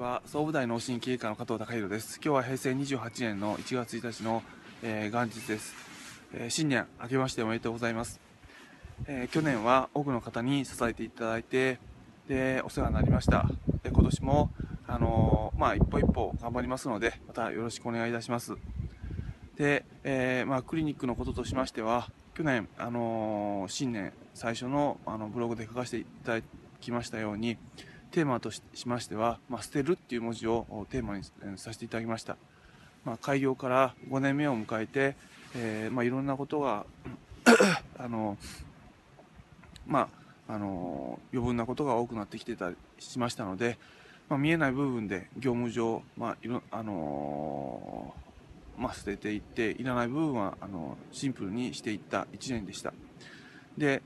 は総武大脳神経科の加藤隆弘です。今日は平成28年の1月1日の、えー、元日です、えー、新年明けましておめでとうございます、えー、去年は多くの方に支えていただいてでお世話になりました。で今年もあのまあ一歩一歩頑張りますのでまたよろしくお願いいたします。で、えまあ、クリニックのこととしましては去年、あの新年最初のあのブログで書かせていただきましたようにテーマとしましては、まあ、捨てるっていう文字をテーマにさせていただきました、まあ、開業から5年目を迎えて、えー、まあ、いろんなことが あのまああの余分なことが多くなってきてたりしましたので、まあ、見えない部分で業務上、まあいろあのまあ、捨てていっていらない部分はあのシンプルにしていった1年でした。で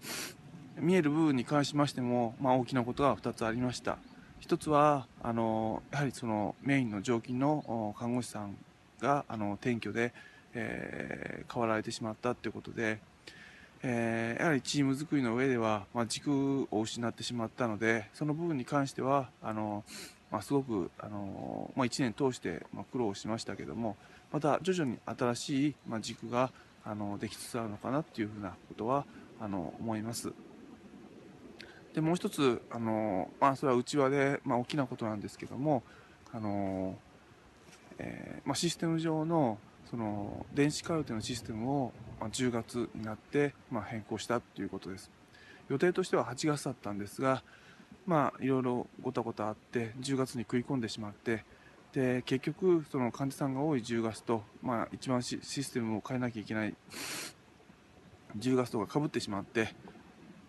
見える部分に関しましても、まあ、大きなことが2つありました1つはあのやはりそのメインの常勤の看護師さんがあの転居で、えー、変わられてしまったということで、えー、やはりチーム作りの上では、まあ、軸を失ってしまったのでその部分に関してはあの、まあ、すごくあの、まあ、1年通して、苦労しましたけどもまた徐々に新しい、軸があのできつつあるのかなっていうふうなことはあの思います。でもう一つあの、まあ、それは内輪で、まあ、大きなことなんですけどもあの、えーまあ、システム上のその電子カルテのシステムを、ま、10月になって、ま、変更したということです。予定としては8月だったんですがまあいろいろごたごたあって10月に食い込んでしまってで結局その患者さんが多い10月と、まあ、一番システムを変えなきゃいけない10月とかかぶってしまって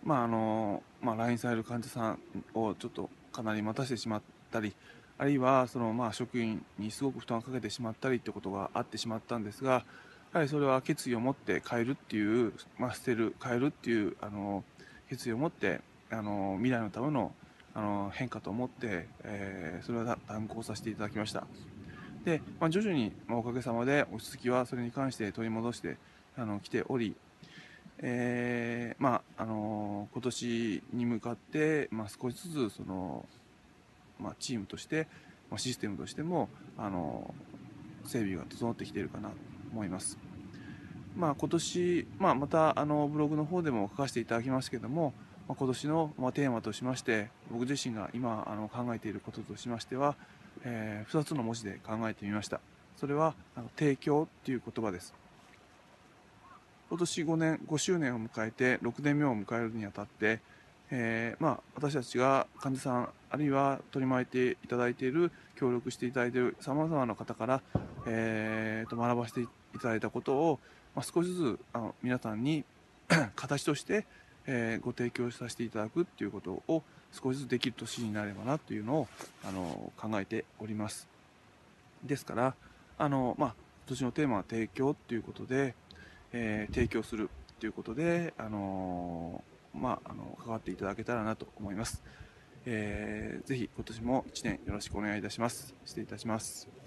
まああのまあ、来院される患者さんをちょっとかなり待たせてしまったりあるいはその、まあ、職員にすごく負担をかけてしまったりということがあってしまったんですがやはりそれは決意を持って変えるっていう、まあ、捨てる変えるっていうあの決意を持ってあの未来のためのあの変化と思って、えー、それは断行させていただきました。で、まあ、徐々に、まあ、おかげさまで落ち着きはそれに関して取り戻してあの来ておりえー、まああの今年に向かって、まあ、少しずつその、まあ、チームとして、まあ、システムとしてもあの整備が整ってきているかなと思います。まあ、今年、まあ、またあのブログの方でも書かせていただきますけども、まあ、今年の、まあ、テーマとしまして僕自身が今あの考えていることとしましては、えー、2つの文字で考えてみましたそれはあの提供という言葉です今年5年5周年を迎えて6年目を迎えるにあたって、えー、まあ、私たちが患者さんあるいは取り巻いていただいている協力していただいているさまざまな方から、えー、と学ばせていただいたことを、まあ、少しずつあの皆さんに 形として、えー、ご提供させていただくっていうことを少しずつできる年になればなというのをあの考えております。ですからあの、まあ、今年のテーマは提供ということで、えー、提供するということで、あのー、まあ、あの関わっていただけたらなと思います。えー、ぜひ今年も1年よろしくお願いいたします。失礼いたします。